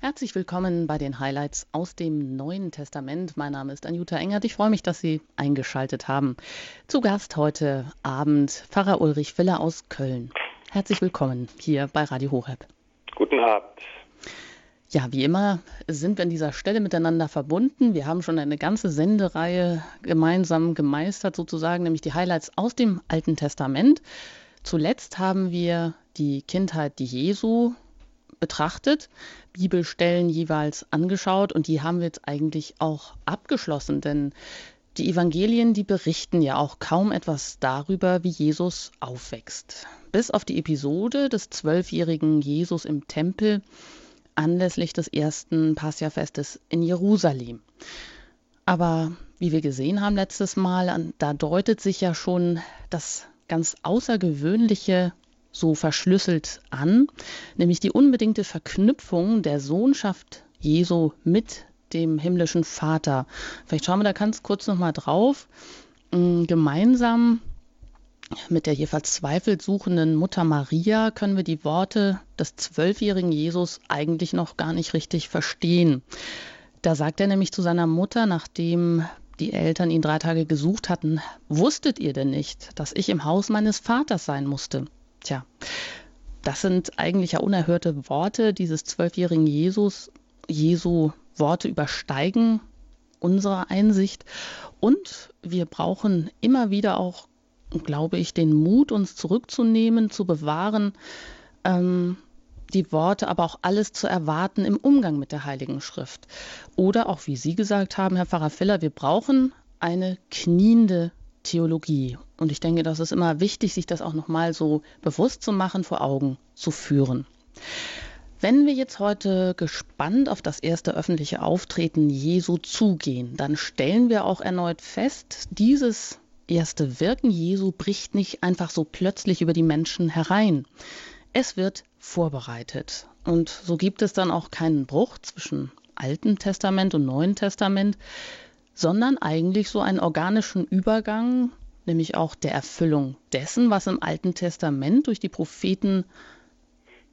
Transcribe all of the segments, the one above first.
Herzlich willkommen bei den Highlights aus dem Neuen Testament. Mein Name ist Anjuta Engert. Ich freue mich, dass Sie eingeschaltet haben. Zu Gast heute Abend Pfarrer Ulrich Willer aus Köln. Herzlich willkommen hier bei Radio Horeb. Guten Abend. Ja, wie immer sind wir an dieser Stelle miteinander verbunden. Wir haben schon eine ganze Sendereihe gemeinsam gemeistert, sozusagen, nämlich die Highlights aus dem Alten Testament. Zuletzt haben wir die Kindheit Jesu betrachtet, Bibelstellen jeweils angeschaut und die haben wir jetzt eigentlich auch abgeschlossen, denn die Evangelien, die berichten ja auch kaum etwas darüber, wie Jesus aufwächst. Bis auf die Episode des zwölfjährigen Jesus im Tempel anlässlich des ersten Passia-Festes in Jerusalem. Aber wie wir gesehen haben letztes Mal, da deutet sich ja schon das ganz Außergewöhnliche so verschlüsselt an, nämlich die unbedingte Verknüpfung der Sohnschaft Jesu mit dem himmlischen Vater. Vielleicht schauen wir da ganz kurz noch mal drauf. Mm, gemeinsam mit der hier verzweifelt suchenden Mutter Maria können wir die Worte des zwölfjährigen Jesus eigentlich noch gar nicht richtig verstehen. Da sagt er nämlich zu seiner Mutter, nachdem die Eltern ihn drei Tage gesucht hatten, wusstet ihr denn nicht, dass ich im Haus meines Vaters sein musste? Tja, das sind eigentlich ja unerhörte Worte dieses zwölfjährigen Jesus. Jesu Worte übersteigen unsere Einsicht. Und wir brauchen immer wieder auch, glaube ich, den Mut, uns zurückzunehmen, zu bewahren, ähm, die Worte, aber auch alles zu erwarten im Umgang mit der Heiligen Schrift. Oder auch, wie Sie gesagt haben, Herr Pfarrer Filler, wir brauchen eine kniende Theologie. Und ich denke, das ist immer wichtig, sich das auch nochmal so bewusst zu machen, vor Augen zu führen. Wenn wir jetzt heute gespannt auf das erste öffentliche Auftreten Jesu zugehen, dann stellen wir auch erneut fest, dieses erste Wirken Jesu bricht nicht einfach so plötzlich über die Menschen herein. Es wird vorbereitet. Und so gibt es dann auch keinen Bruch zwischen Alten Testament und Neuen Testament, sondern eigentlich so einen organischen Übergang, nämlich auch der Erfüllung dessen, was im Alten Testament durch die Propheten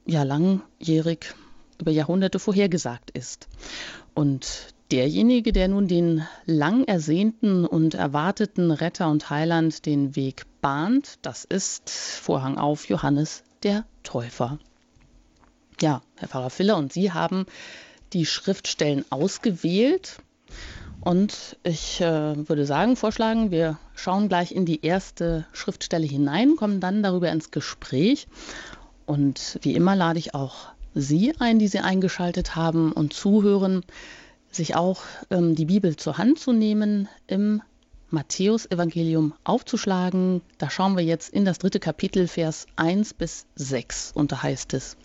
ja langjährig über Jahrhunderte vorhergesagt ist. Und derjenige, der nun den lang ersehnten und erwarteten Retter und Heiland den Weg bahnt, das ist Vorhang auf Johannes der Täufer. Ja, Herr Pfarrer Filler und Sie haben die Schriftstellen ausgewählt und ich äh, würde sagen, vorschlagen, wir schauen gleich in die erste Schriftstelle hinein, kommen dann darüber ins Gespräch. Und wie immer lade ich auch Sie ein, die Sie eingeschaltet haben und zuhören, sich auch ähm, die Bibel zur Hand zu nehmen, im Matthäus-Evangelium aufzuschlagen. Da schauen wir jetzt in das dritte Kapitel, Vers 1 bis 6. Und da heißt es,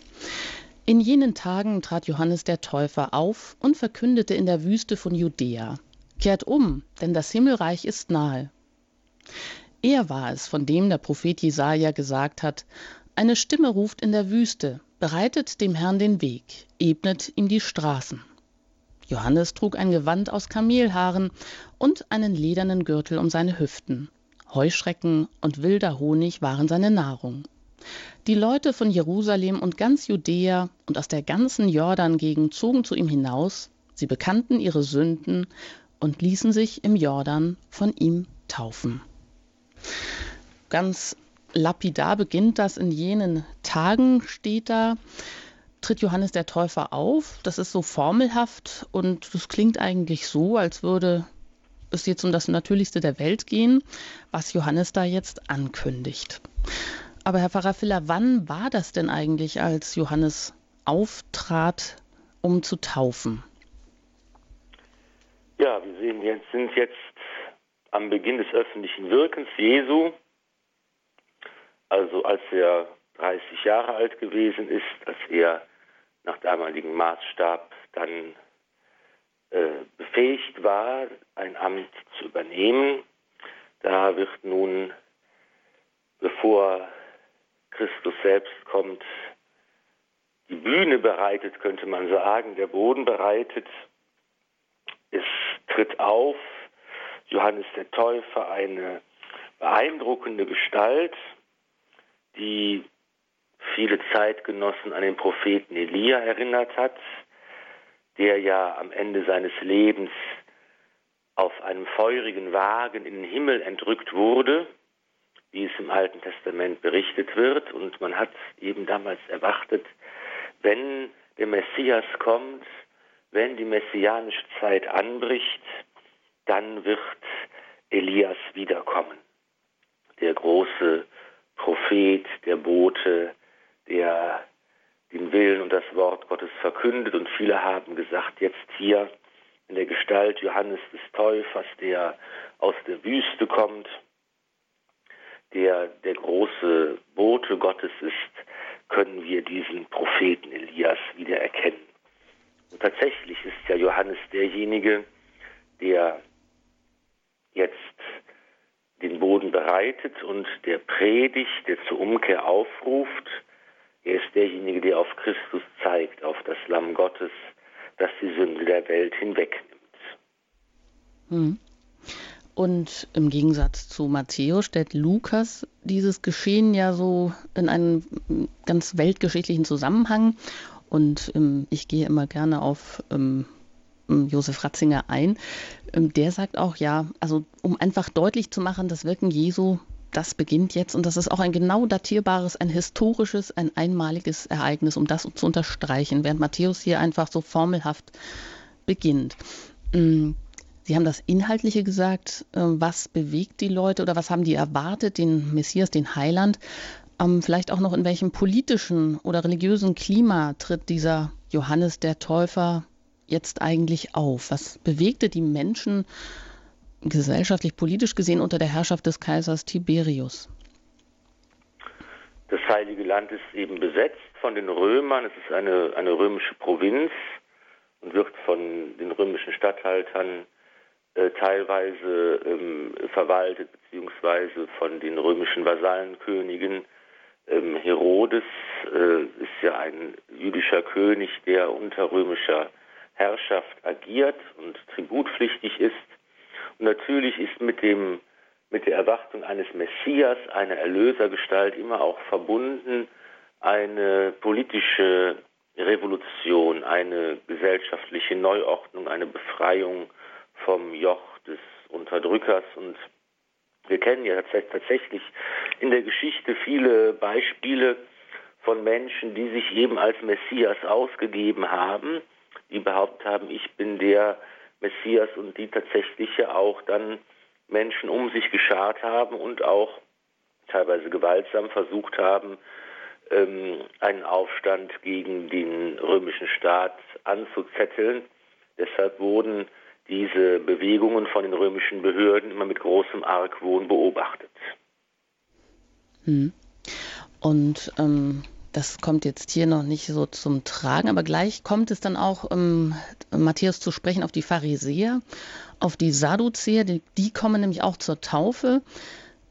in jenen Tagen trat Johannes der Täufer auf und verkündete in der Wüste von Judäa, Kehrt um, denn das Himmelreich ist nahe. Er war es, von dem der Prophet Jesaja gesagt hat: Eine Stimme ruft in der Wüste, bereitet dem Herrn den Weg, ebnet ihm die Straßen. Johannes trug ein Gewand aus Kamelhaaren und einen ledernen Gürtel um seine Hüften. Heuschrecken und wilder Honig waren seine Nahrung. Die Leute von Jerusalem und ganz Judäa und aus der ganzen Jordan-Gegend zogen zu ihm hinaus, sie bekannten ihre Sünden und ließen sich im Jordan von ihm taufen. Ganz lapidar beginnt das in jenen Tagen, steht da, tritt Johannes der Täufer auf. Das ist so formelhaft und das klingt eigentlich so, als würde es jetzt um das Natürlichste der Welt gehen, was Johannes da jetzt ankündigt. Aber Herr Pfarrer Filler, wann war das denn eigentlich, als Johannes auftrat, um zu taufen? Ja, wir sehen, wir sind jetzt am Beginn des öffentlichen Wirkens Jesu, also als er 30 Jahre alt gewesen ist, als er nach damaligem Maßstab dann äh, befähigt war, ein Amt zu übernehmen. Da wird nun, bevor Christus selbst kommt, die Bühne bereitet, könnte man sagen, der Boden bereitet. Es tritt auf Johannes der Täufer eine beeindruckende Gestalt, die viele Zeitgenossen an den Propheten Elia erinnert hat. der ja am Ende seines Lebens auf einem feurigen Wagen in den Himmel entrückt wurde, wie es im Alten Testament berichtet wird. Und man hat eben damals erwartet, wenn der Messias kommt, wenn die messianische Zeit anbricht, dann wird Elias wiederkommen. Der große Prophet, der Bote, der den Willen und das Wort Gottes verkündet. Und viele haben gesagt, jetzt hier in der Gestalt Johannes des Täufers, der aus der Wüste kommt, der der große Bote Gottes ist, können wir diesen Propheten Elias wieder erkennen. Und tatsächlich ist ja Johannes derjenige, der jetzt den Boden bereitet und der predigt, der zur Umkehr aufruft. Er ist derjenige, der auf Christus zeigt, auf das Lamm Gottes, das die Sünde der Welt hinwegnimmt. Hm. Und im Gegensatz zu Matthäus stellt Lukas dieses Geschehen ja so in einen ganz weltgeschichtlichen Zusammenhang. Und ähm, ich gehe immer gerne auf ähm, Josef Ratzinger ein. Ähm, der sagt auch, ja, also um einfach deutlich zu machen, das Wirken Jesu, das beginnt jetzt und das ist auch ein genau datierbares, ein historisches, ein einmaliges Ereignis, um das zu unterstreichen, während Matthäus hier einfach so formelhaft beginnt. Mm, Sie haben das Inhaltliche gesagt, äh, was bewegt die Leute oder was haben die erwartet, den Messias, den Heiland. Ähm, vielleicht auch noch in welchem politischen oder religiösen Klima tritt dieser Johannes der Täufer jetzt eigentlich auf? Was bewegte die Menschen gesellschaftlich, politisch gesehen unter der Herrschaft des Kaisers Tiberius? Das Heilige Land ist eben besetzt von den Römern. Es ist eine, eine römische Provinz und wird von den römischen Statthaltern äh, teilweise ähm, verwaltet, beziehungsweise von den römischen Vasallenkönigen. Ähm, Herodes äh, ist ja ein jüdischer König, der unter römischer Herrschaft agiert und tributpflichtig ist. Und natürlich ist mit dem mit der Erwartung eines Messias, einer Erlösergestalt immer auch verbunden eine politische Revolution, eine gesellschaftliche Neuordnung, eine Befreiung vom Joch des Unterdrückers. Und wir kennen ja tatsächlich in der Geschichte viele Beispiele von Menschen, die sich eben als Messias ausgegeben haben die behauptet haben, ich bin der Messias und die tatsächlich ja auch dann Menschen um sich geschart haben und auch teilweise gewaltsam versucht haben, ähm, einen Aufstand gegen den römischen Staat anzuzetteln. Deshalb wurden diese Bewegungen von den römischen Behörden immer mit großem Argwohn beobachtet. Hm. Und ähm, das kommt jetzt hier noch nicht so zum Tragen, aber gleich kommt es dann auch, ähm, Matthäus zu sprechen, auf die Pharisäer, auf die Sadduzäer, die, die kommen nämlich auch zur Taufe.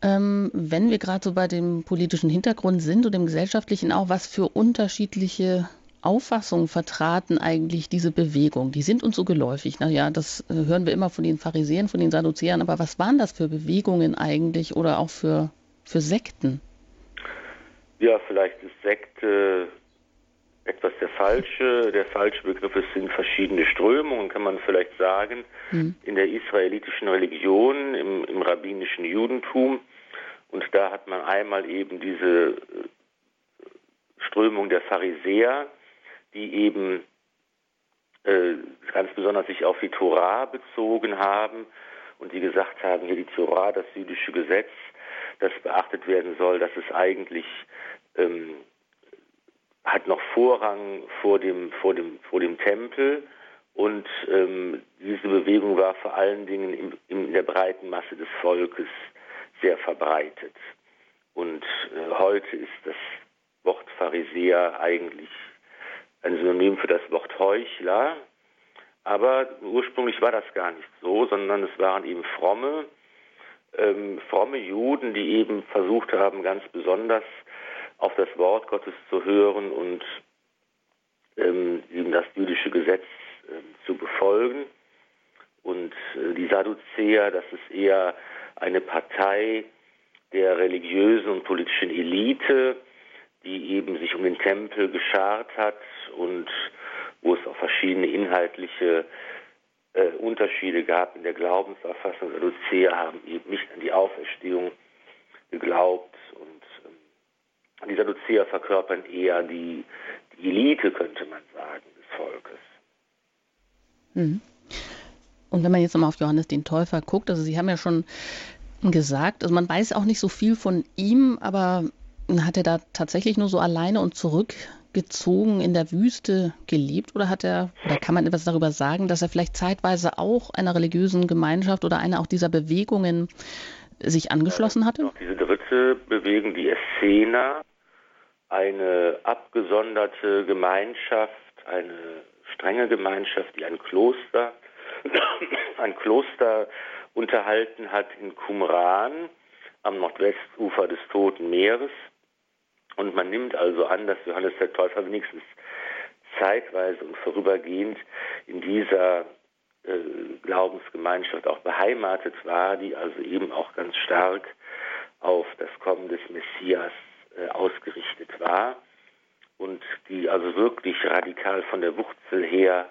Ähm, wenn wir gerade so bei dem politischen Hintergrund sind und dem gesellschaftlichen auch, was für unterschiedliche Auffassungen vertraten eigentlich diese Bewegung? Die sind uns so geläufig. Naja, das äh, hören wir immer von den Pharisäern, von den Sadduzäern, aber was waren das für Bewegungen eigentlich oder auch für, für Sekten? Ja, vielleicht ist Sekte etwas der falsche, der falsche Begriff. Es sind verschiedene Strömungen, kann man vielleicht sagen, mhm. in der israelitischen Religion, im, im rabbinischen Judentum. Und da hat man einmal eben diese Strömung der Pharisäer, die eben äh, ganz besonders sich auf die Torah bezogen haben und die gesagt haben, hier die Torah, das jüdische Gesetz, das beachtet werden soll, dass es eigentlich ähm, hat noch Vorrang vor dem, vor dem, vor dem Tempel. Und ähm, diese Bewegung war vor allen Dingen in, in, der breiten Masse des Volkes sehr verbreitet. Und äh, heute ist das Wort Pharisäer eigentlich ein Synonym für das Wort Heuchler. Aber ursprünglich war das gar nicht so, sondern es waren eben fromme, ähm, fromme Juden, die eben versucht haben, ganz besonders auf das Wort Gottes zu hören und ähm, eben das jüdische Gesetz äh, zu befolgen. Und äh, die Sadduzäer, das ist eher eine Partei der religiösen und politischen Elite, die eben sich um den Tempel geschart hat und wo es auch verschiedene inhaltliche äh, Unterschiede gab in der Glaubensauffassung. Sadduzäer haben eben nicht an die Auferstehung geglaubt und ähm, die Sadduzäer verkörpern eher die, die Elite, könnte man sagen, des Volkes. Mhm. Und wenn man jetzt nochmal auf Johannes den Täufer guckt, also Sie haben ja schon gesagt, also man weiß auch nicht so viel von ihm, aber hat er da tatsächlich nur so alleine und zurückgezogen in der Wüste gelebt oder hat er, oder kann man etwas darüber sagen, dass er vielleicht zeitweise auch einer religiösen Gemeinschaft oder einer auch dieser Bewegungen sich angeschlossen hatte? Noch diese dritte Bewegung, die Essener, eine abgesonderte Gemeinschaft, eine strenge Gemeinschaft, die ein Kloster, ein Kloster unterhalten hat in Qumran am Nordwestufer des Toten Meeres. Und man nimmt also an, dass Johannes der Täufer wenigstens zeitweise und vorübergehend in dieser äh, Glaubensgemeinschaft auch beheimatet war, die also eben auch ganz stark auf das Kommen des Messias äh, ausgerichtet war und die also wirklich radikal von der Wurzel her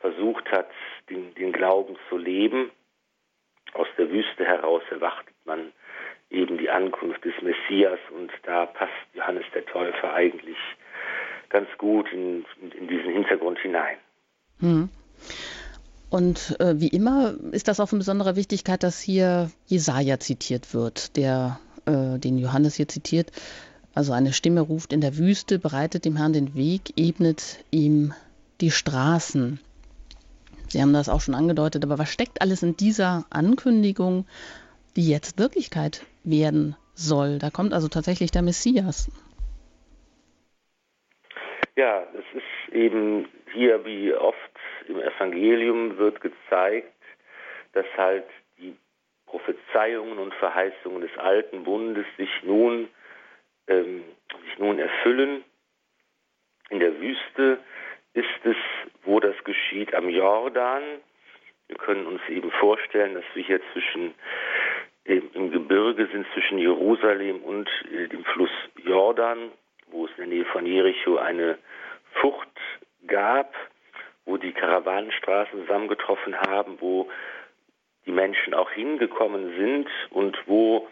versucht hat, den, den Glauben zu leben. Aus der Wüste heraus erwartet man eben die Ankunft des Messias und da passt Johannes der Täufer eigentlich ganz gut in, in diesen Hintergrund hinein. Hm. Und äh, wie immer ist das auch von besonderer Wichtigkeit, dass hier Jesaja zitiert wird, der äh, den Johannes hier zitiert. Also eine Stimme ruft in der Wüste, bereitet dem Herrn den Weg, ebnet ihm die Straßen. Sie haben das auch schon angedeutet, aber was steckt alles in dieser Ankündigung, die jetzt Wirklichkeit werden soll? Da kommt also tatsächlich der Messias. Ja, es ist eben hier wie oft im Evangelium wird gezeigt, dass halt die Prophezeiungen und Verheißungen des alten Bundes sich nun, ähm, sich nun erfüllen. In der Wüste ist es, wo das geschieht, am Jordan. Wir können uns eben vorstellen, dass wir hier zwischen im Gebirge sind, zwischen Jerusalem und äh, dem Fluss Jordan, wo es in der Nähe von Jericho eine Fucht gab, wo die Karawanenstraßen zusammengetroffen haben, wo die Menschen auch hingekommen sind und wo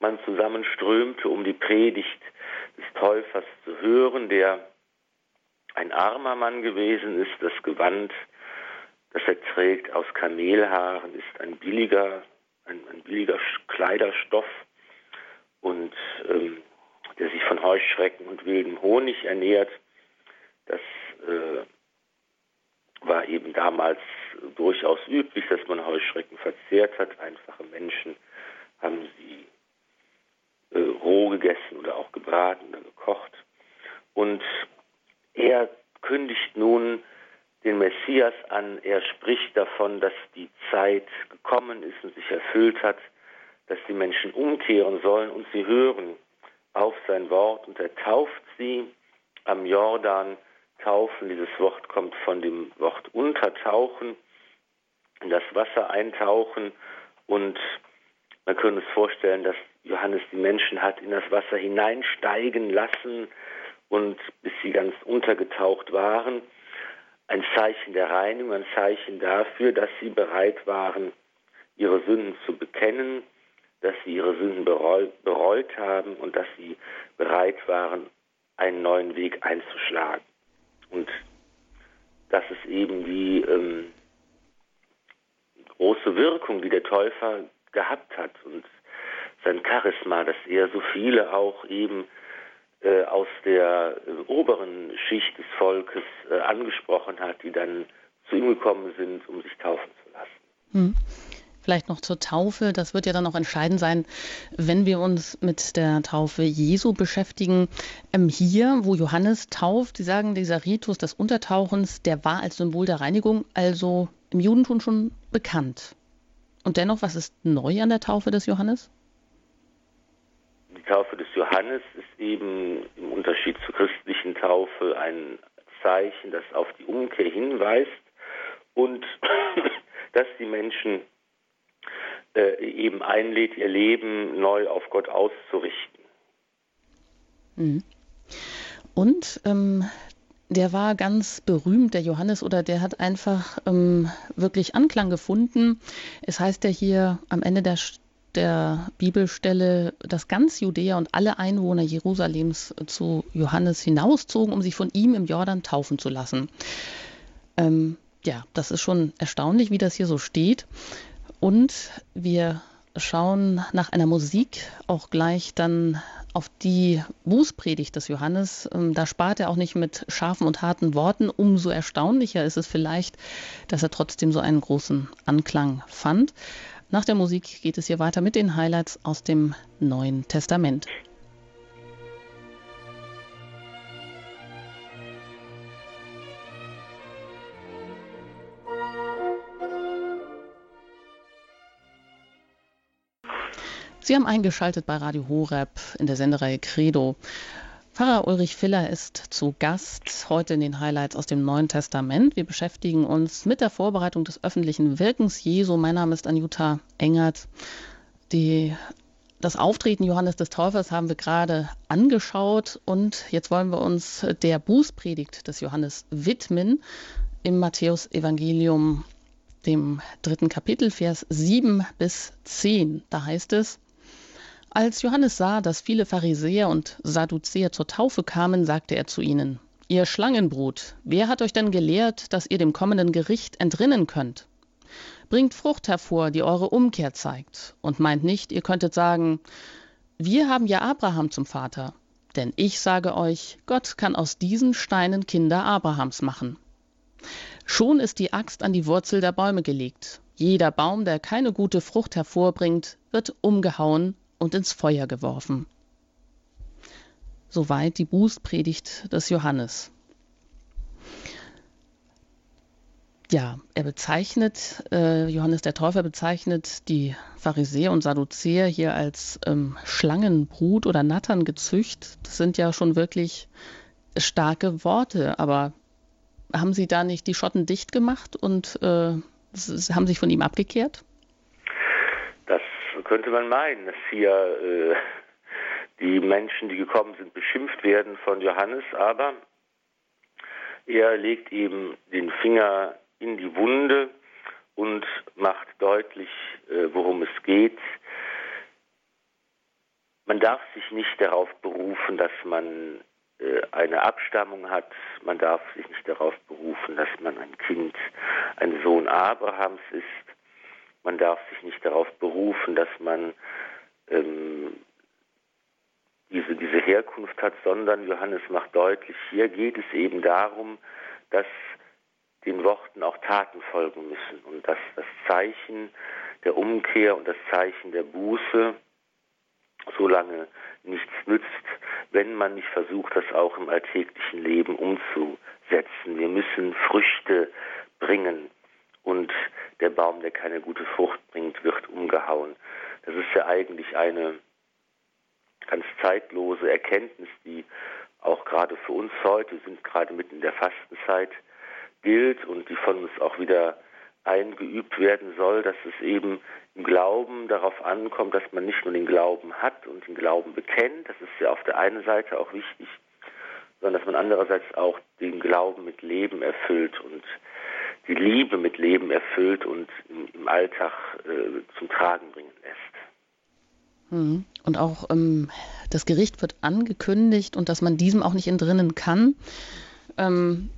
man zusammenströmte, um die Predigt des Täufers zu hören, der ein armer Mann gewesen ist. Das Gewand, das er trägt aus Kamelhaaren, ist ein billiger, ein, ein billiger Kleiderstoff und ähm, der sich von Heuschrecken und wildem Honig ernährt. Das äh, war eben damals durchaus üblich, dass man Heuschrecken verzehrt hat. Einfache Menschen haben sie äh, roh gegessen oder auch gebraten oder gekocht. Und er kündigt nun den Messias an. Er spricht davon, dass die Zeit gekommen ist und sich erfüllt hat, dass die Menschen umkehren sollen und sie hören auf sein Wort und er tauft sie am Jordan Taufen, dieses Wort kommt von dem Wort untertauchen, in das Wasser eintauchen und man könnte es vorstellen, dass Johannes die Menschen hat in das Wasser hineinsteigen lassen und bis sie ganz untergetaucht waren. Ein Zeichen der Reinigung, ein Zeichen dafür, dass sie bereit waren, ihre Sünden zu bekennen, dass sie ihre Sünden bereut haben und dass sie bereit waren, einen neuen Weg einzuschlagen. Und das ist eben die ähm, große Wirkung, die der Täufer gehabt hat und sein Charisma, dass er so viele auch eben äh, aus der äh, oberen Schicht des Volkes äh, angesprochen hat, die dann zu ihm gekommen sind, um sich taufen zu lassen. Hm. Vielleicht noch zur Taufe. Das wird ja dann auch entscheidend sein, wenn wir uns mit der Taufe Jesu beschäftigen. Ähm, hier, wo Johannes tauft, Sie sagen, dieser Ritus des Untertauchens, der war als Symbol der Reinigung also im Judentum schon bekannt. Und dennoch, was ist neu an der Taufe des Johannes? Die Taufe des Johannes ist eben im Unterschied zur christlichen Taufe ein Zeichen, das auf die Umkehr hinweist und dass die Menschen äh, eben einlädt, ihr Leben neu auf Gott auszurichten. Mhm. Und ähm, der war ganz berühmt, der Johannes, oder der hat einfach ähm, wirklich Anklang gefunden. Es heißt ja hier am Ende der, der Bibelstelle, dass ganz Judäa und alle Einwohner Jerusalems zu Johannes hinauszogen, um sich von ihm im Jordan taufen zu lassen. Ähm, ja, das ist schon erstaunlich, wie das hier so steht. Und wir schauen nach einer Musik auch gleich dann auf die Bußpredigt des Johannes. Ähm, da spart er auch nicht mit scharfen und harten Worten. Umso erstaunlicher ist es vielleicht, dass er trotzdem so einen großen Anklang fand. Nach der Musik geht es hier weiter mit den Highlights aus dem Neuen Testament. Sie haben eingeschaltet bei Radio Horeb in der Sendereihe Credo. Pfarrer Ulrich Filler ist zu Gast heute in den Highlights aus dem Neuen Testament. Wir beschäftigen uns mit der Vorbereitung des öffentlichen Wirkens Jesu. Mein Name ist Anjuta Engert. Die, das Auftreten Johannes des Täufers haben wir gerade angeschaut und jetzt wollen wir uns der Bußpredigt des Johannes widmen im Matthäus-Evangelium, dem dritten Kapitel, Vers 7 bis 10. Da heißt es, als Johannes sah, dass viele Pharisäer und Sadduzäer zur Taufe kamen, sagte er zu ihnen, Ihr Schlangenbrut, wer hat euch denn gelehrt, dass ihr dem kommenden Gericht entrinnen könnt? Bringt Frucht hervor, die eure Umkehr zeigt, und meint nicht, ihr könntet sagen, wir haben ja Abraham zum Vater. Denn ich sage euch, Gott kann aus diesen Steinen Kinder Abrahams machen. Schon ist die Axt an die Wurzel der Bäume gelegt. Jeder Baum, der keine gute Frucht hervorbringt, wird umgehauen und ins Feuer geworfen. Soweit die Bußpredigt des Johannes. Ja, er bezeichnet, äh, Johannes der Täufer bezeichnet die Pharisäer und Sadduzäer hier als ähm, Schlangenbrut oder Natterngezücht. Das sind ja schon wirklich starke Worte, aber haben Sie da nicht die Schotten dicht gemacht und äh, haben sich von ihm abgekehrt? Könnte man meinen, dass hier äh, die Menschen, die gekommen sind, beschimpft werden von Johannes, aber er legt eben den Finger in die Wunde und macht deutlich, äh, worum es geht. Man darf sich nicht darauf berufen, dass man äh, eine Abstammung hat. Man darf sich nicht darauf berufen, dass man ein Kind, ein Sohn Abrahams ist. Man darf sich nicht darauf berufen, dass man ähm, diese, diese Herkunft hat, sondern Johannes macht deutlich, hier geht es eben darum, dass den Worten auch Taten folgen müssen und dass das Zeichen der Umkehr und das Zeichen der Buße so lange nichts nützt, wenn man nicht versucht, das auch im alltäglichen Leben umzusetzen. Wir müssen Früchte bringen und der Baum, der keine gute Frucht bringt, wird umgehauen. Das ist ja eigentlich eine ganz zeitlose Erkenntnis, die auch gerade für uns heute, sind gerade mitten in der Fastenzeit, gilt und die von uns auch wieder eingeübt werden soll, dass es eben im Glauben darauf ankommt, dass man nicht nur den Glauben hat und den Glauben bekennt, das ist ja auf der einen Seite auch wichtig, sondern dass man andererseits auch den Glauben mit Leben erfüllt und die Liebe mit Leben erfüllt und im, Alltag äh, zum Tragen bringen lässt. Mhm. Und auch ähm, das Gericht wird angekündigt und dass man diesem auch nicht entrinnen kann. Ähm,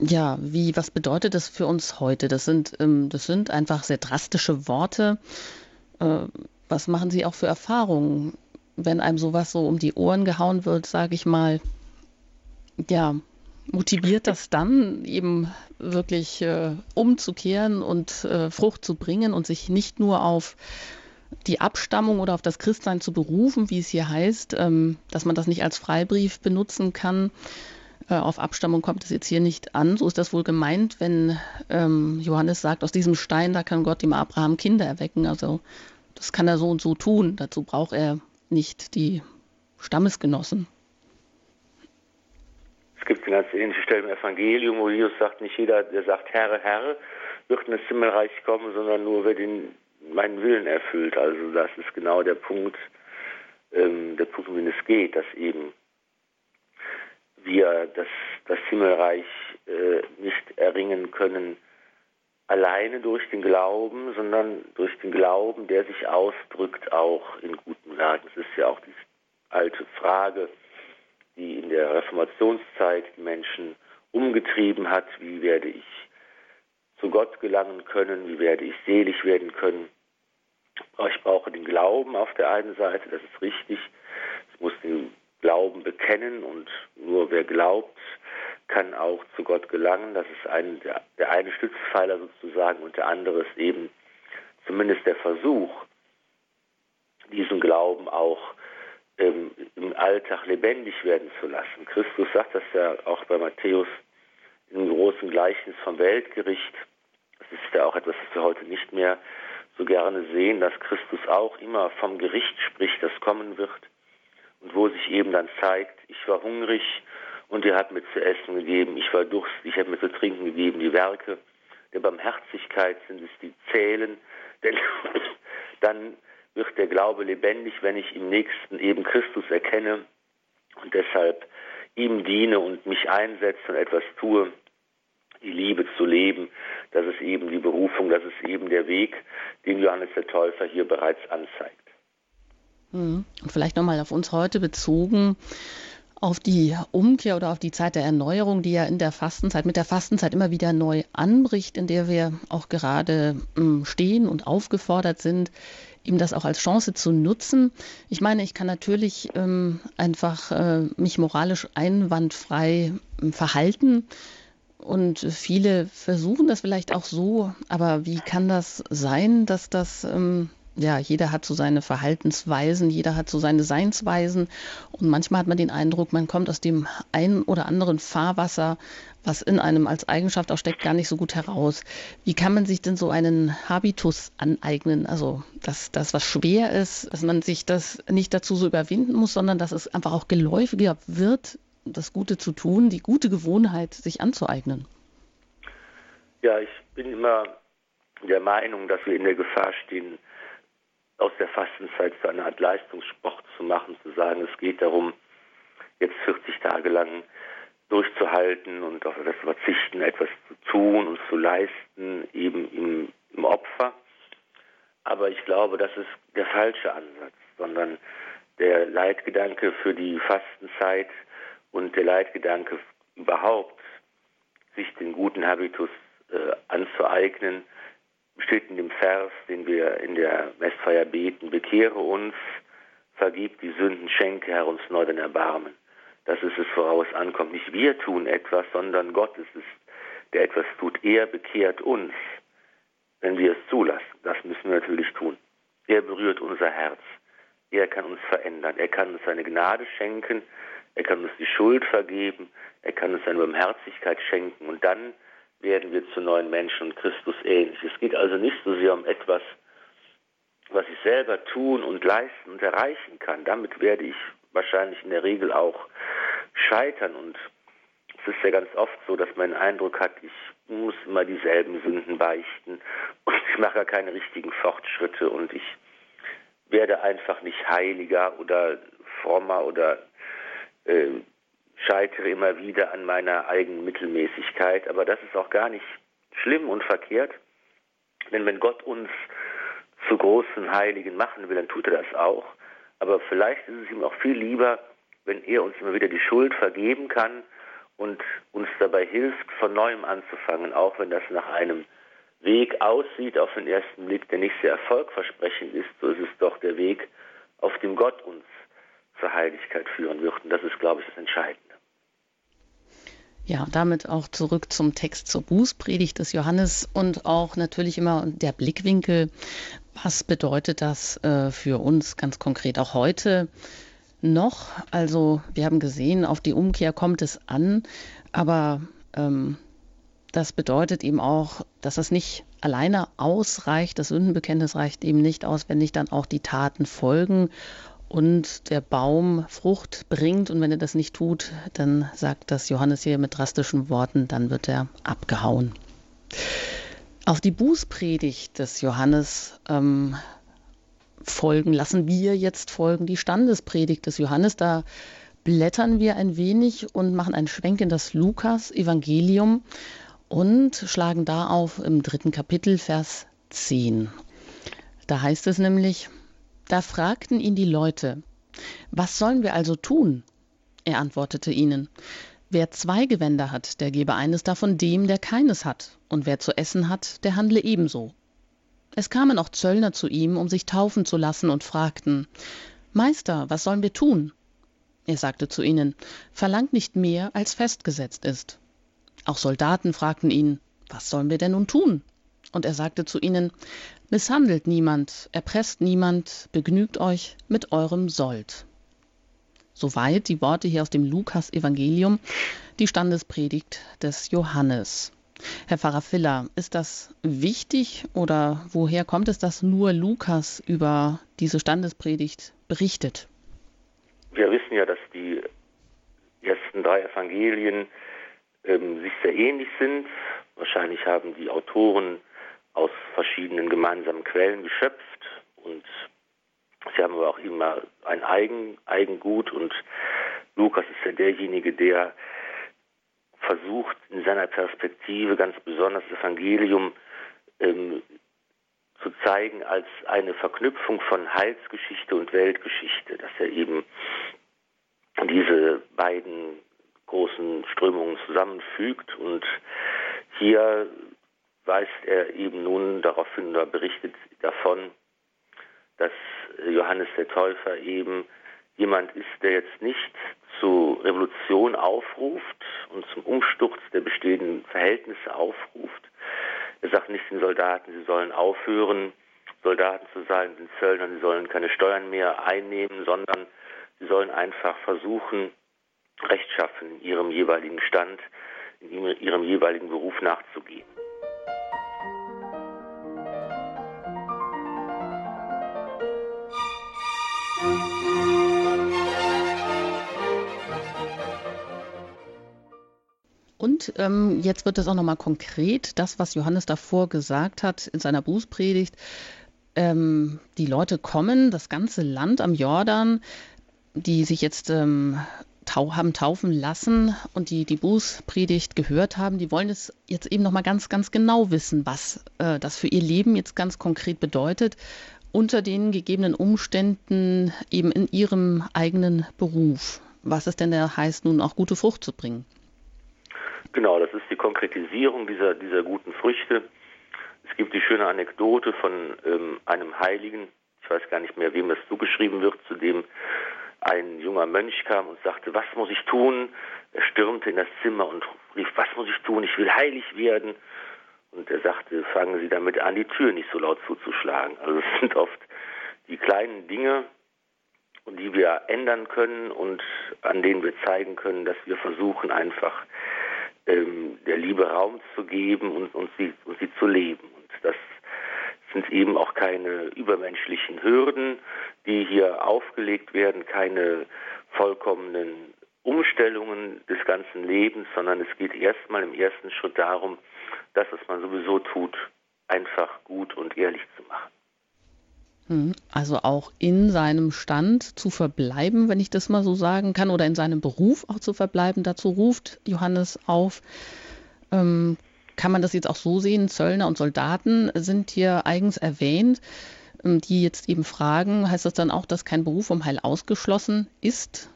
ja, wie, was bedeutet das für uns heute? Das sind, ähm, das sind einfach sehr drastische Worte. Äh, was machen Sie auch für Erfahrungen, wenn einem sowas so um die Ohren gehauen wird, sage ich mal? Ja, motiviert das dann eben wirklich äh, umzukehren und äh, Frucht zu bringen und sich nicht nur auf die Abstammung oder auf das Christsein zu berufen, wie es hier heißt, ähm, dass man das nicht als Freibrief benutzen kann. Äh, auf Abstammung kommt es jetzt hier nicht an. So ist das wohl gemeint, wenn ähm, Johannes sagt, aus diesem Stein, da kann Gott dem Abraham Kinder erwecken. Also das kann er so und so tun. Dazu braucht er nicht die Stammesgenossen. Es gibt eine ganz ähnliche Stelle im Evangelium, wo Jesus sagt, nicht jeder, der sagt, Herr, Herr, wird in das Himmelreich kommen, sondern nur wer den, meinen Willen erfüllt. Also das ist genau der Punkt, ähm, der Punkt, um den es geht, dass eben wir das, das Himmelreich äh, nicht erringen können alleine durch den Glauben, sondern durch den Glauben, der sich ausdrückt auch in guten Werken. Es ist ja auch die alte Frage, die in der Reformationszeit die Menschen umgetrieben hat, wie werde ich zu Gott gelangen können, wie werde ich selig werden können. Ich brauche den Glauben auf der einen Seite, das ist richtig. Ich muss den Glauben bekennen und nur wer glaubt, kann auch zu Gott gelangen. Das ist ein, der, der eine Stützpfeiler sozusagen und der andere ist eben zumindest der Versuch, diesen Glauben auch ähm, im Alltag lebendig werden zu lassen. Christus sagt das ja auch bei Matthäus im großen Gleichnis vom Weltgericht. Das ist ja auch etwas, was wir heute nicht mehr so gerne sehen, dass Christus auch immer vom Gericht spricht, das kommen wird und wo sich eben dann zeigt, ich war hungrig und ihr habt mir zu essen gegeben, ich war durstig, ich habe mir zu trinken gegeben, die Werke der Barmherzigkeit sind es, die zählen, denn dann wird der Glaube lebendig, wenn ich im Nächsten eben Christus erkenne und deshalb ihm diene und mich einsetze und etwas tue, die Liebe zu leben. Das ist eben die Berufung, das ist eben der Weg, den Johannes der Täufer hier bereits anzeigt. Mhm. Und vielleicht nochmal auf uns heute bezogen, auf die Umkehr oder auf die Zeit der Erneuerung, die ja in der Fastenzeit, mit der Fastenzeit immer wieder neu anbricht, in der wir auch gerade hm, stehen und aufgefordert sind, ihm das auch als Chance zu nutzen. Ich meine, ich kann natürlich ähm, einfach äh, mich moralisch einwandfrei äh, verhalten. Und viele versuchen das vielleicht auch so, aber wie kann das sein, dass das ähm, ja, jeder hat so seine Verhaltensweisen, jeder hat so seine Seinsweisen und manchmal hat man den Eindruck, man kommt aus dem einen oder anderen Fahrwasser, was in einem als Eigenschaft auch steckt, gar nicht so gut heraus. Wie kann man sich denn so einen Habitus aneignen? Also, dass das, was schwer ist, dass man sich das nicht dazu so überwinden muss, sondern dass es einfach auch geläufiger wird, das Gute zu tun, die gute Gewohnheit sich anzueignen. Ja, ich bin immer der Meinung, dass wir in der Gefahr stehen, aus der Fastenzeit zu einer Art Leistungssport zu machen, zu sagen, es geht darum, jetzt 40 Tage lang durchzuhalten und auf das Verzichten etwas zu tun und zu leisten, eben im, im Opfer. Aber ich glaube, das ist der falsche Ansatz, sondern der Leitgedanke für die Fastenzeit und der Leitgedanke überhaupt, sich den guten Habitus äh, anzueignen, steht in dem Vers, den wir in der Messfeier beten, bekehre uns, vergib die Sünden, schenke Herr uns neu den Erbarmen. Das ist es, woraus ankommt. Nicht wir tun etwas, sondern Gott ist es, der etwas tut. Er bekehrt uns, wenn wir es zulassen. Das müssen wir natürlich tun. Er berührt unser Herz. Er kann uns verändern. Er kann uns seine Gnade schenken. Er kann uns die Schuld vergeben. Er kann uns seine Barmherzigkeit schenken. Und dann werden wir zu neuen Menschen und Christus ähnlich. Es geht also nicht so sehr um etwas, was ich selber tun und leisten und erreichen kann. Damit werde ich wahrscheinlich in der Regel auch scheitern. Und es ist ja ganz oft so, dass man den Eindruck hat, ich muss immer dieselben Sünden beichten und ich mache keine richtigen Fortschritte und ich werde einfach nicht heiliger oder frommer oder äh, scheitere immer wieder an meiner eigenen Mittelmäßigkeit, aber das ist auch gar nicht schlimm und verkehrt, denn wenn Gott uns zu großen Heiligen machen will, dann tut er das auch, aber vielleicht ist es ihm auch viel lieber, wenn er uns immer wieder die Schuld vergeben kann und uns dabei hilft, von neuem anzufangen, auch wenn das nach einem Weg aussieht, auf den ersten Blick, der nicht sehr erfolgversprechend ist, so ist es doch der Weg, auf dem Gott uns zur Heiligkeit führen wird. Und das ist, glaube ich, das Entscheidende. Ja, damit auch zurück zum Text zur Bußpredigt des Johannes und auch natürlich immer der Blickwinkel. Was bedeutet das äh, für uns ganz konkret auch heute noch? Also wir haben gesehen, auf die Umkehr kommt es an, aber ähm, das bedeutet eben auch, dass es nicht alleine ausreicht, das Sündenbekenntnis reicht eben nicht aus, wenn nicht dann auch die Taten folgen und der Baum Frucht bringt. Und wenn er das nicht tut, dann sagt das Johannes hier mit drastischen Worten, dann wird er abgehauen. Auf die Bußpredigt des Johannes ähm, folgen, lassen wir jetzt folgen, die Standespredigt des Johannes. Da blättern wir ein wenig und machen einen Schwenk in das Lukas-Evangelium und schlagen da auf im dritten Kapitel, Vers 10. Da heißt es nämlich, da fragten ihn die Leute, was sollen wir also tun? Er antwortete ihnen, wer zwei Gewänder hat, der gebe eines davon dem, der keines hat, und wer zu essen hat, der handle ebenso. Es kamen auch Zöllner zu ihm, um sich taufen zu lassen, und fragten, Meister, was sollen wir tun? Er sagte zu ihnen, Verlangt nicht mehr, als festgesetzt ist. Auch Soldaten fragten ihn, Was sollen wir denn nun tun? Und er sagte zu ihnen, Misshandelt niemand, erpresst niemand, begnügt euch mit eurem Sold. Soweit die Worte hier aus dem Lukas-Evangelium, die Standespredigt des Johannes. Herr Pfarrer Filler, ist das wichtig oder woher kommt es, dass nur Lukas über diese Standespredigt berichtet? Wir wissen ja, dass die ersten drei Evangelien ähm, sich sehr ähnlich sind. Wahrscheinlich haben die Autoren verschiedenen gemeinsamen Quellen geschöpft und sie haben aber auch immer ein Eigen, Eigengut und Lukas ist ja derjenige, der versucht in seiner Perspektive ganz besonders das Evangelium ähm, zu zeigen als eine Verknüpfung von Heilsgeschichte und Weltgeschichte, dass er eben diese beiden großen Strömungen zusammenfügt und hier weist er eben nun darauf hin oder berichtet davon, dass Johannes der Täufer eben jemand ist, der jetzt nicht zur Revolution aufruft und zum Umsturz der bestehenden Verhältnisse aufruft. Er sagt nicht den Soldaten, sie sollen aufhören, Soldaten zu sein, den Zöllnern, sie sollen keine Steuern mehr einnehmen, sondern sie sollen einfach versuchen, rechtschaffen in ihrem jeweiligen Stand, in ihrem jeweiligen Beruf nachzugehen. Und ähm, jetzt wird es auch nochmal konkret, das, was Johannes davor gesagt hat in seiner Bußpredigt. Ähm, die Leute kommen, das ganze Land am Jordan, die sich jetzt ähm, tau haben taufen lassen und die die Bußpredigt gehört haben, die wollen es jetzt eben nochmal ganz, ganz genau wissen, was äh, das für ihr Leben jetzt ganz konkret bedeutet, unter den gegebenen Umständen eben in ihrem eigenen Beruf. Was es denn da heißt, nun auch gute Frucht zu bringen. Genau, das ist die Konkretisierung dieser, dieser guten Früchte. Es gibt die schöne Anekdote von ähm, einem Heiligen, ich weiß gar nicht mehr, wem das zugeschrieben wird, zu dem ein junger Mönch kam und sagte, was muss ich tun? Er stürmte in das Zimmer und rief, was muss ich tun? Ich will heilig werden. Und er sagte, fangen Sie damit an, die Tür nicht so laut zuzuschlagen. Also es sind oft die kleinen Dinge, die wir ändern können und an denen wir zeigen können, dass wir versuchen einfach ähm, der Liebe Raum zu geben und, und, sie, und sie zu leben. Und das sind eben auch keine übermenschlichen Hürden, die hier aufgelegt werden, keine vollkommenen Umstellungen des ganzen Lebens, sondern es geht erstmal im ersten Schritt darum, das, was man sowieso tut, einfach gut und ehrlich zu machen. Hm, also auch in seinem Stand zu verbleiben, wenn ich das mal so sagen kann, oder in seinem Beruf auch zu verbleiben. Dazu ruft Johannes auf. Ähm, kann man das jetzt auch so sehen? Zöllner und Soldaten sind hier eigens erwähnt, ähm, die jetzt eben fragen, heißt das dann auch, dass kein Beruf um Heil ausgeschlossen ist,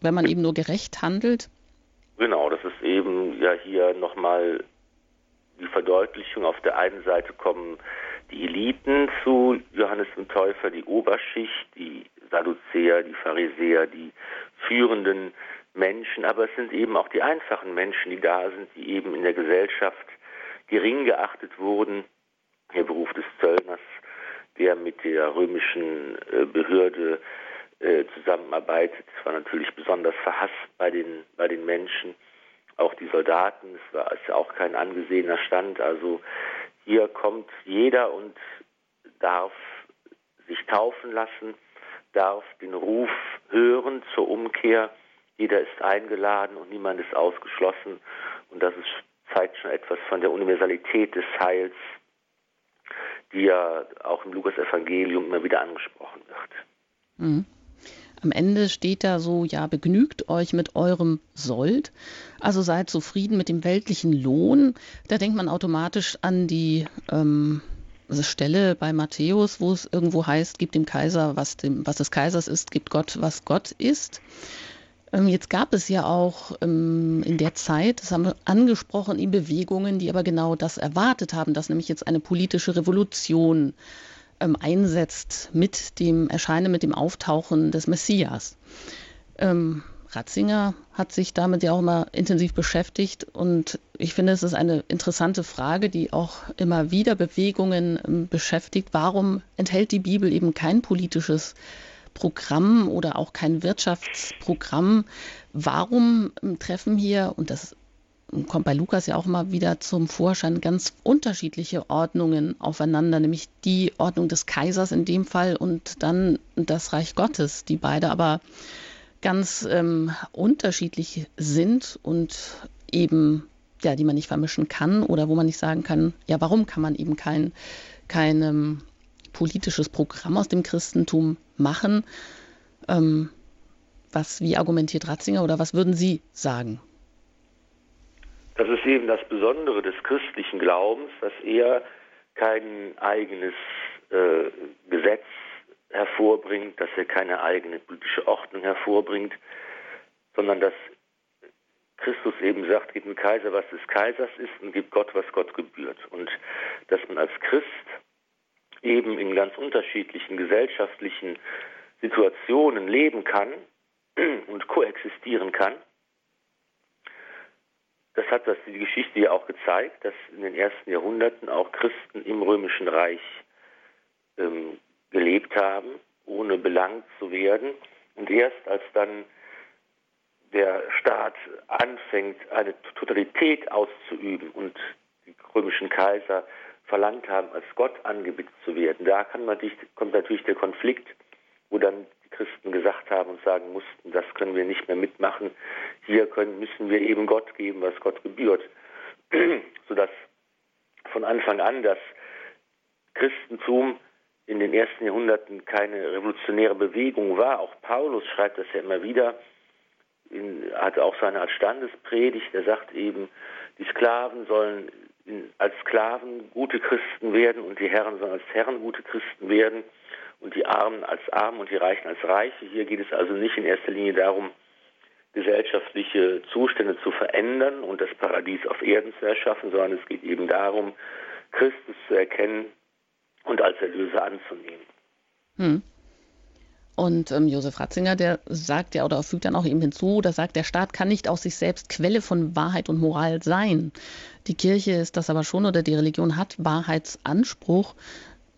wenn man eben nur gerecht handelt? Genau, das ist eben ja hier nochmal die Verdeutlichung. Auf der einen Seite kommen die Eliten zu Johannes dem Täufer, die Oberschicht, die Sadduzäer, die Pharisäer, die führenden Menschen, aber es sind eben auch die einfachen Menschen, die da sind, die eben in der Gesellschaft gering geachtet wurden. Der Beruf des Zöllners, der mit der römischen äh, Behörde äh, zusammenarbeitet, war natürlich besonders verhasst bei den, bei den Menschen. Auch die Soldaten, es war ist ja auch kein angesehener Stand. Also hier kommt jeder und darf sich taufen lassen, darf den Ruf hören zur Umkehr. Jeder ist eingeladen und niemand ist ausgeschlossen. Und das ist, zeigt schon etwas von der Universalität des Heils, die ja auch im Lukas-Evangelium immer wieder angesprochen wird. Mhm. Am Ende steht da so, ja, begnügt euch mit eurem Sold, also seid zufrieden mit dem weltlichen Lohn. Da denkt man automatisch an die ähm, Stelle bei Matthäus, wo es irgendwo heißt, gibt dem Kaiser, was, dem, was des Kaisers ist, gibt Gott, was Gott ist. Ähm, jetzt gab es ja auch ähm, in der Zeit, das haben wir angesprochen, in Bewegungen, die aber genau das erwartet haben, dass nämlich jetzt eine politische Revolution ähm, einsetzt mit dem Erscheinen, mit dem Auftauchen des Messias. Ähm, Ratzinger hat sich damit ja auch immer intensiv beschäftigt und ich finde, es ist eine interessante Frage, die auch immer wieder Bewegungen ähm, beschäftigt. Warum enthält die Bibel eben kein politisches Programm oder auch kein Wirtschaftsprogramm? Warum ähm, treffen hier, und das kommt bei Lukas ja auch mal wieder zum Vorschein, ganz unterschiedliche Ordnungen aufeinander, nämlich die Ordnung des Kaisers in dem Fall und dann das Reich Gottes, die beide aber ganz ähm, unterschiedlich sind und eben, ja, die man nicht vermischen kann oder wo man nicht sagen kann, ja, warum kann man eben kein, kein ähm, politisches Programm aus dem Christentum machen? Ähm, was, wie argumentiert Ratzinger oder was würden Sie sagen? Das ist eben das Besondere des christlichen Glaubens, dass er kein eigenes äh, Gesetz hervorbringt, dass er keine eigene politische Ordnung hervorbringt, sondern dass Christus eben sagt, gib dem Kaiser, was des Kaisers ist und gib Gott, was Gott gebührt. Und dass man als Christ eben in ganz unterschiedlichen gesellschaftlichen Situationen leben kann und koexistieren kann das hat das die Geschichte ja auch gezeigt, dass in den ersten Jahrhunderten auch Christen im Römischen Reich ähm, gelebt haben, ohne belangt zu werden. Und erst als dann der Staat anfängt, eine Totalität auszuüben und die römischen Kaiser verlangt haben, als Gott angebetet zu werden, da natürlich, kommt natürlich der Konflikt, wo dann Christen gesagt haben und sagen mussten, das können wir nicht mehr mitmachen. Hier können, müssen wir eben Gott geben, was Gott gebührt. Sodass von Anfang an das Christentum in den ersten Jahrhunderten keine revolutionäre Bewegung war. Auch Paulus schreibt das ja immer wieder, in, hatte auch so eine Art Standespredigt, er sagt eben, die Sklaven sollen als Sklaven gute Christen werden und die Herren sollen als Herren gute Christen werden und die Armen als Arm und die Reichen als Reiche. Hier geht es also nicht in erster Linie darum, gesellschaftliche Zustände zu verändern und das Paradies auf Erden zu erschaffen, sondern es geht eben darum, Christus zu erkennen und als Erlöser anzunehmen. Hm. Und ähm, Josef Ratzinger, der sagt ja oder fügt dann auch eben hinzu, da sagt, der Staat kann nicht aus sich selbst Quelle von Wahrheit und Moral sein. Die Kirche ist das aber schon oder die Religion hat Wahrheitsanspruch.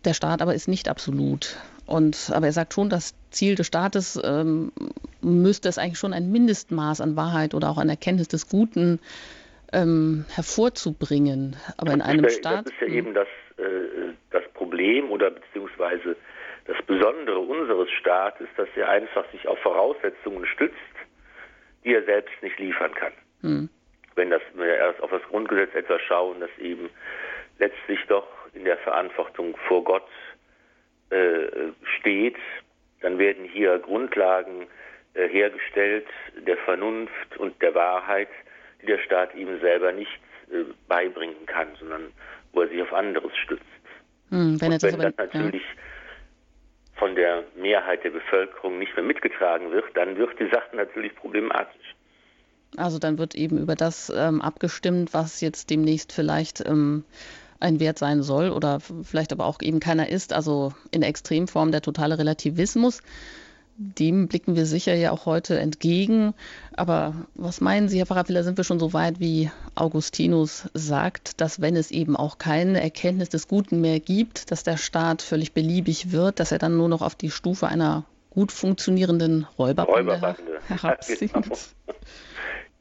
Der Staat aber ist nicht absolut. Und, aber er sagt schon, das Ziel des Staates ähm, müsste es eigentlich schon ein Mindestmaß an Wahrheit oder auch an Erkenntnis des Guten ähm, hervorzubringen. Aber in einem das Staat. Das ist ja eben das, äh, das Problem oder beziehungsweise das Besondere unseres Staates, dass er einfach sich auf Voraussetzungen stützt, die er selbst nicht liefern kann. Hm. Wenn, das, wenn wir erst auf das Grundgesetz etwas schauen, das eben letztlich doch in der Verantwortung vor Gott steht, dann werden hier Grundlagen äh, hergestellt der Vernunft und der Wahrheit, die der Staat ihm selber nicht äh, beibringen kann, sondern wo er sich auf anderes stützt. Hm, wenn, und wenn das, aber, natürlich ja. von der Mehrheit der Bevölkerung nicht mehr mitgetragen wird, dann wird die Sache natürlich problematisch. Also dann wird eben über das ähm, abgestimmt, was jetzt demnächst vielleicht ähm, ein Wert sein soll oder vielleicht aber auch eben keiner ist, also in der Extremform der totale Relativismus. Dem blicken wir sicher ja auch heute entgegen. Aber was meinen Sie, Herr Pfarrer sind wir schon so weit, wie Augustinus sagt, dass wenn es eben auch keine Erkenntnis des Guten mehr gibt, dass der Staat völlig beliebig wird, dass er dann nur noch auf die Stufe einer gut funktionierenden Räuberbande, Räuberbande. herabsinkt? Ja, genau.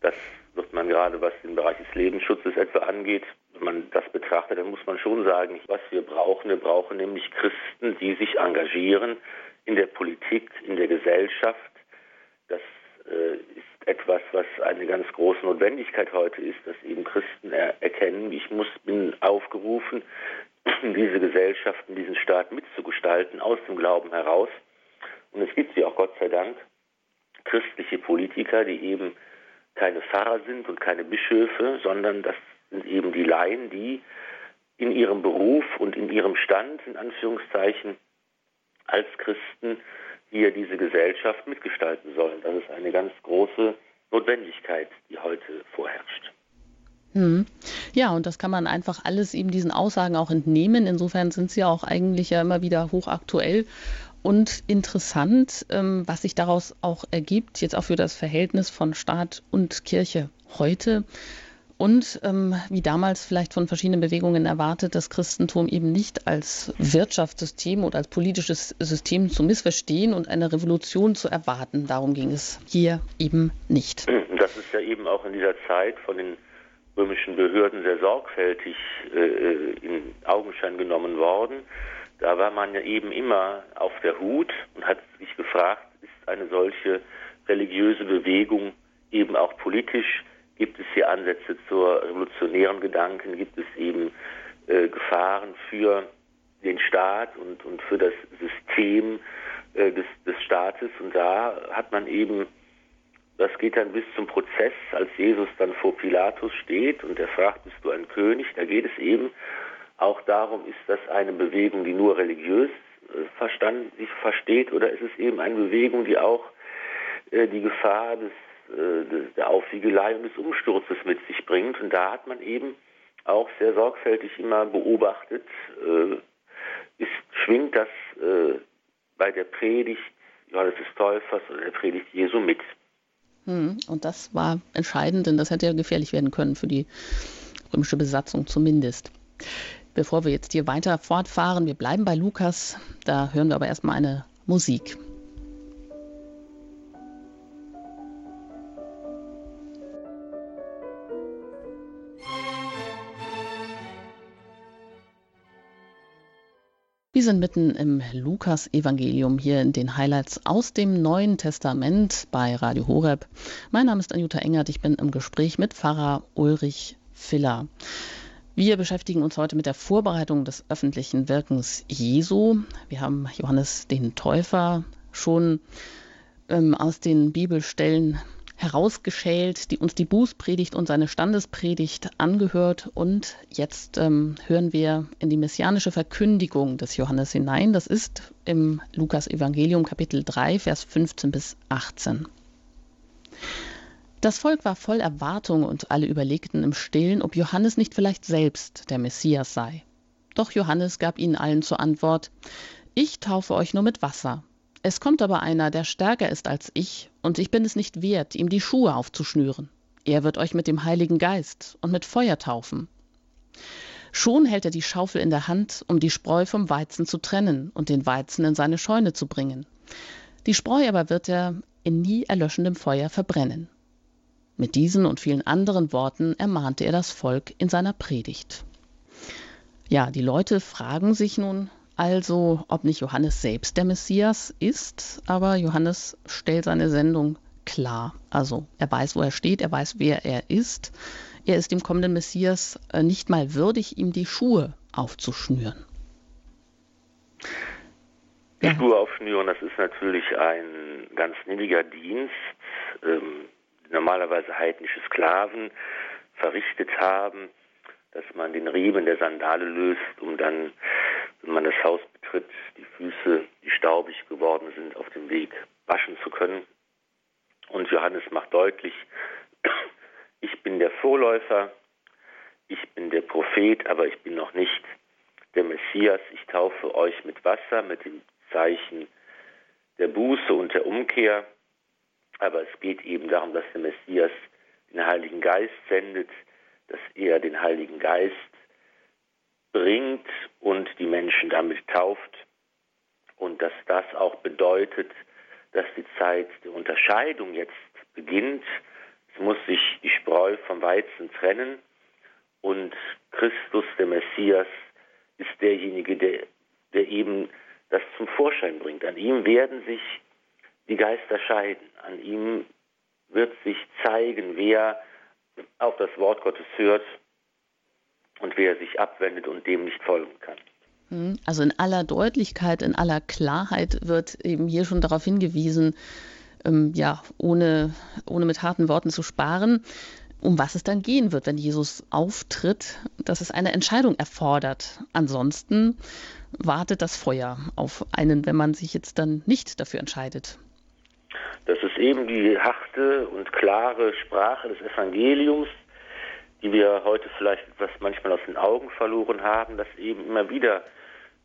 Das wird man gerade, was den Bereich des Lebensschutzes etwa angeht, wenn man das betrachtet, dann muss man schon sagen, was wir brauchen. Wir brauchen nämlich Christen, die sich engagieren in der Politik, in der Gesellschaft. Das äh, ist etwas, was eine ganz große Notwendigkeit heute ist, dass eben Christen er erkennen, ich muss, bin aufgerufen, diese Gesellschaften, diesen Staat mitzugestalten, aus dem Glauben heraus. Und es gibt sie auch, Gott sei Dank. christliche Politiker, die eben keine Pfarrer sind und keine Bischöfe, sondern das sind eben die Laien, die in ihrem Beruf und in ihrem Stand, in Anführungszeichen, als Christen hier diese Gesellschaft mitgestalten sollen. Das ist eine ganz große Notwendigkeit, die heute vorherrscht. Hm. Ja, und das kann man einfach alles eben diesen Aussagen auch entnehmen. Insofern sind sie auch eigentlich ja immer wieder hochaktuell und interessant, ähm, was sich daraus auch ergibt, jetzt auch für das Verhältnis von Staat und Kirche heute. Und ähm, wie damals vielleicht von verschiedenen Bewegungen erwartet, das Christentum eben nicht als Wirtschaftssystem oder als politisches System zu missverstehen und eine Revolution zu erwarten. Darum ging es hier eben nicht. Das ist ja eben auch in dieser Zeit von den römischen Behörden sehr sorgfältig äh, in Augenschein genommen worden. Da war man ja eben immer auf der Hut und hat sich gefragt, ist eine solche religiöse Bewegung eben auch politisch? Gibt es hier Ansätze zur revolutionären Gedanken? Gibt es eben äh, Gefahren für den Staat und, und für das System äh, des, des Staates? Und da hat man eben das geht dann bis zum Prozess, als Jesus dann vor Pilatus steht und er fragt, bist du ein König? Da geht es eben auch darum, ist das eine Bewegung, die nur religiös äh, verstanden, sich versteht, oder ist es eben eine Bewegung, die auch äh, die Gefahr des, des, der Aufwiegelei und des Umsturzes mit sich bringt? Und da hat man eben auch sehr sorgfältig immer beobachtet, äh, ist, schwingt das äh, bei der Predigt Johannes des Täufers oder der Predigt Jesu mit. Hm, und das war entscheidend, denn das hätte ja gefährlich werden können für die römische Besatzung zumindest. Bevor wir jetzt hier weiter fortfahren, wir bleiben bei Lukas, da hören wir aber erstmal eine Musik. Wir sind mitten im Lukas-Evangelium hier in den Highlights aus dem Neuen Testament bei Radio Horeb. Mein Name ist Anjuta Engert, ich bin im Gespräch mit Pfarrer Ulrich Filler. Wir beschäftigen uns heute mit der Vorbereitung des öffentlichen Wirkens Jesu. Wir haben Johannes den Täufer schon ähm, aus den Bibelstellen herausgeschält, die uns die Bußpredigt und seine Standespredigt angehört. Und jetzt ähm, hören wir in die messianische Verkündigung des Johannes hinein. Das ist im Lukas-Evangelium Kapitel 3, Vers 15 bis 18. Das Volk war voll Erwartung und alle überlegten im Stillen, ob Johannes nicht vielleicht selbst der Messias sei. Doch Johannes gab ihnen allen zur Antwort, ich taufe euch nur mit Wasser, es kommt aber einer, der stärker ist als ich, und ich bin es nicht wert, ihm die Schuhe aufzuschnüren. Er wird euch mit dem Heiligen Geist und mit Feuer taufen. Schon hält er die Schaufel in der Hand, um die Spreu vom Weizen zu trennen und den Weizen in seine Scheune zu bringen. Die Spreu aber wird er in nie erlöschendem Feuer verbrennen. Mit diesen und vielen anderen Worten ermahnte er das Volk in seiner Predigt. Ja, die Leute fragen sich nun, also ob nicht Johannes selbst der Messias ist, aber Johannes stellt seine Sendung klar. Also er weiß, wo er steht, er weiß, wer er ist. Er ist dem kommenden Messias äh, nicht mal würdig, ihm die Schuhe aufzuschnüren. Die ja. Schuhe aufschnüren, das ist natürlich ein ganz niedriger Dienst, ähm, normalerweise heidnische Sklaven verrichtet haben, dass man den Riemen der Sandale löst, um dann wenn man das Haus betritt, die Füße, die staubig geworden sind, auf dem Weg waschen zu können. Und Johannes macht deutlich, ich bin der Vorläufer, ich bin der Prophet, aber ich bin noch nicht der Messias. Ich taufe euch mit Wasser, mit dem Zeichen der Buße und der Umkehr. Aber es geht eben darum, dass der Messias den Heiligen Geist sendet, dass er den Heiligen Geist bringt und die Menschen damit tauft und dass das auch bedeutet, dass die Zeit der Unterscheidung jetzt beginnt. Es muss sich die Spreu vom Weizen trennen und Christus, der Messias, ist derjenige, der, der eben das zum Vorschein bringt. An ihm werden sich die Geister scheiden. An ihm wird sich zeigen, wer auf das Wort Gottes hört und wer sich abwendet und dem nicht folgen kann. Hm, also in aller Deutlichkeit, in aller Klarheit wird eben hier schon darauf hingewiesen, ähm, ja, ohne, ohne mit harten Worten zu sparen, um was es dann gehen wird, wenn Jesus auftritt, dass es eine Entscheidung erfordert. Ansonsten wartet das Feuer auf einen, wenn man sich jetzt dann nicht dafür entscheidet. Das ist eben die harte und klare Sprache des Evangeliums, die wir heute vielleicht etwas manchmal aus den Augen verloren haben, dass eben immer wieder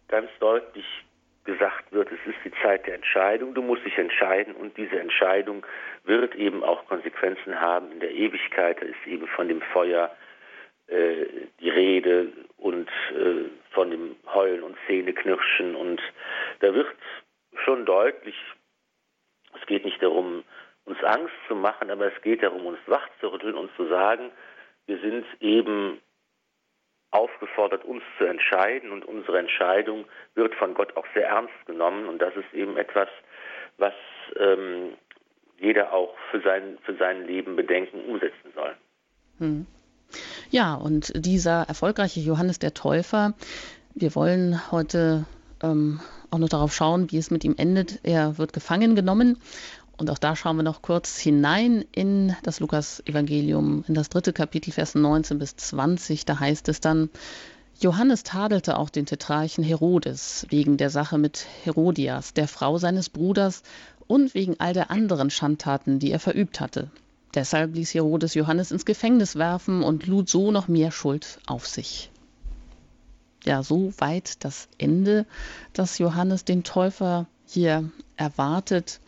ganz deutlich gesagt wird, es ist die Zeit der Entscheidung, du musst dich entscheiden und diese Entscheidung wird eben auch Konsequenzen haben in der Ewigkeit, da ist eben von dem Feuer äh, die Rede und äh, von dem Heulen und Zähneknirschen und da wird schon deutlich, es geht nicht darum, uns Angst zu machen, aber es geht darum, uns wach zu rütteln und zu sagen, wir sind eben aufgefordert, uns zu entscheiden und unsere Entscheidung wird von Gott auch sehr ernst genommen und das ist eben etwas, was ähm, jeder auch für sein, für sein Leben bedenken, umsetzen soll. Hm. Ja, und dieser erfolgreiche Johannes der Täufer, wir wollen heute ähm, auch noch darauf schauen, wie es mit ihm endet. Er wird gefangen genommen und auch da schauen wir noch kurz hinein in das Lukas-Evangelium, in das dritte Kapitel, Vers 19 bis 20. Da heißt es dann, Johannes tadelte auch den Tetrarchen Herodes wegen der Sache mit Herodias, der Frau seines Bruders, und wegen all der anderen Schandtaten, die er verübt hatte. Deshalb ließ Herodes Johannes ins Gefängnis werfen und lud so noch mehr Schuld auf sich. Ja, so weit das Ende, das Johannes den Täufer hier erwartet.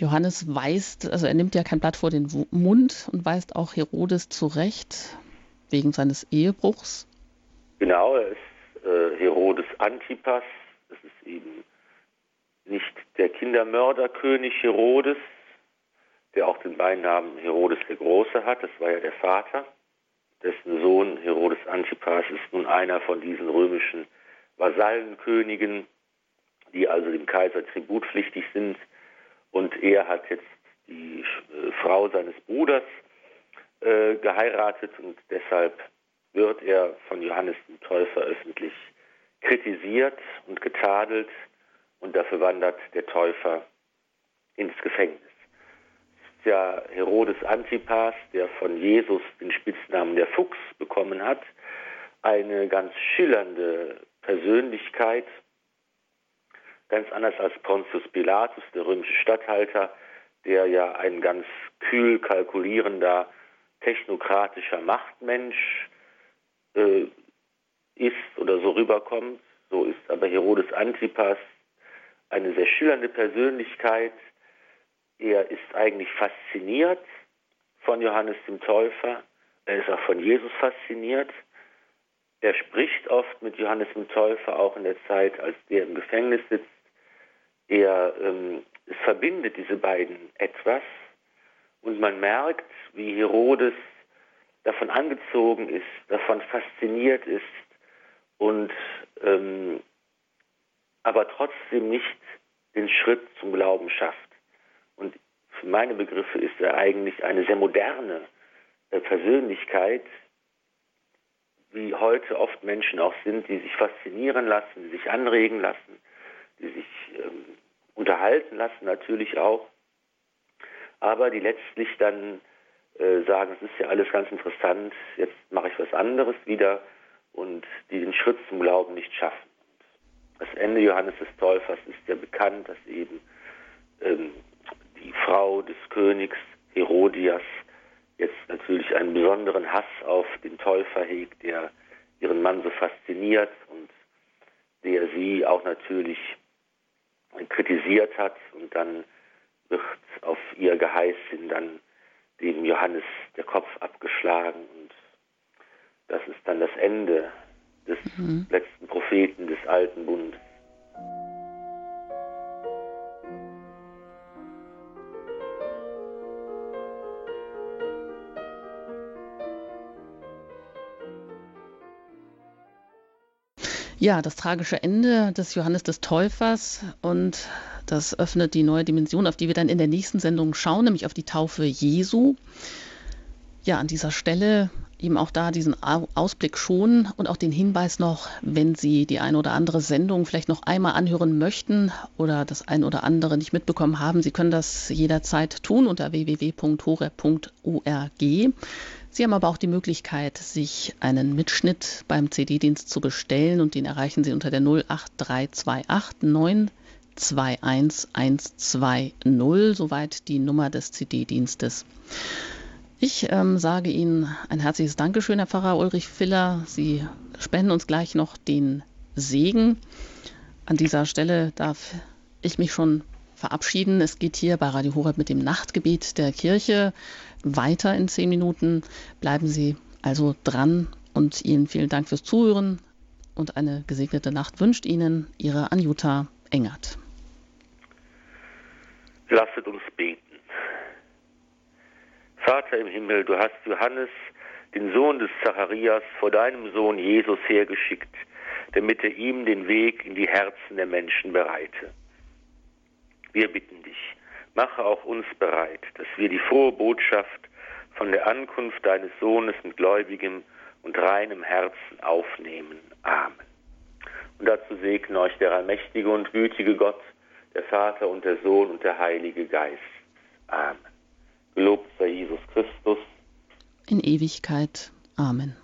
Johannes weist, also er nimmt ja kein Blatt vor den Mund und weist auch Herodes zurecht wegen seines Ehebruchs. Genau, er ist äh, Herodes Antipas. Das ist eben nicht der Kindermörderkönig Herodes, der auch den Beinamen Herodes der Große hat. Das war ja der Vater. Dessen Sohn Herodes Antipas ist nun einer von diesen römischen Vasallenkönigen, die also dem Kaiser tributpflichtig sind und er hat jetzt die äh, Frau seines Bruders äh, geheiratet und deshalb wird er von Johannes dem Täufer öffentlich kritisiert und getadelt und dafür wandert der Täufer ins Gefängnis. Ja Herodes Antipas, der von Jesus den Spitznamen der Fuchs bekommen hat, eine ganz schillernde Persönlichkeit, ganz anders als Pontius Pilatus, der römische Statthalter, der ja ein ganz kühl kalkulierender, technokratischer Machtmensch äh, ist oder so rüberkommt. So ist aber Herodes Antipas eine sehr schillernde Persönlichkeit. Er ist eigentlich fasziniert von Johannes dem Täufer. Er ist auch von Jesus fasziniert. Er spricht oft mit Johannes dem Täufer, auch in der Zeit, als der im Gefängnis sitzt. Er ähm, es verbindet diese beiden etwas und man merkt, wie Herodes davon angezogen ist, davon fasziniert ist und ähm, aber trotzdem nicht den Schritt zum Glauben schafft. Und für meine Begriffe ist er eigentlich eine sehr moderne äh, Persönlichkeit, wie heute oft Menschen auch sind, die sich faszinieren lassen, die sich anregen lassen, die sich ähm, unterhalten lassen natürlich auch, aber die letztlich dann äh, sagen, es ist ja alles ganz interessant, jetzt mache ich was anderes wieder und die den Schritt zum Glauben nicht schaffen. Das Ende Johannes des Täufers ist ja bekannt, dass eben ähm, die Frau des Königs Herodias jetzt natürlich einen besonderen Hass auf den Täufer hegt, der ihren Mann so fasziniert und der sie auch natürlich kritisiert hat und dann wird auf ihr Geheiß hin dann dem Johannes der Kopf abgeschlagen und das ist dann das Ende des mhm. letzten Propheten des alten Bundes. Ja, das tragische Ende des Johannes des Täufers und das öffnet die neue Dimension, auf die wir dann in der nächsten Sendung schauen, nämlich auf die Taufe Jesu. Ja, an dieser Stelle eben auch da diesen Ausblick schon und auch den Hinweis noch, wenn Sie die eine oder andere Sendung vielleicht noch einmal anhören möchten oder das ein oder andere nicht mitbekommen haben, Sie können das jederzeit tun unter www.hore.org. Sie haben aber auch die Möglichkeit, sich einen Mitschnitt beim CD-Dienst zu bestellen und den erreichen Sie unter der 08328 921 soweit die Nummer des CD-Dienstes. Ich ähm, sage Ihnen ein herzliches Dankeschön, Herr Pfarrer Ulrich Filler. Sie spenden uns gleich noch den Segen. An dieser Stelle darf ich mich schon verabschieden. Es geht hier bei Radio Horeb mit dem Nachtgebet der Kirche weiter in zehn Minuten. Bleiben Sie also dran und Ihnen vielen Dank fürs Zuhören und eine gesegnete Nacht wünscht Ihnen Ihre Anjuta Engert. Lasset uns beten. Vater im Himmel, du hast Johannes, den Sohn des Zacharias, vor deinem Sohn Jesus hergeschickt, damit er ihm den Weg in die Herzen der Menschen bereite. Wir bitten dich, mache auch uns bereit, dass wir die frohe Botschaft von der Ankunft deines Sohnes mit gläubigem und reinem Herzen aufnehmen. Amen. Und dazu segne euch der allmächtige und gütige Gott, der Vater und der Sohn und der Heilige Geist. Amen. Gelobt sei Jesus Christus. In Ewigkeit. Amen.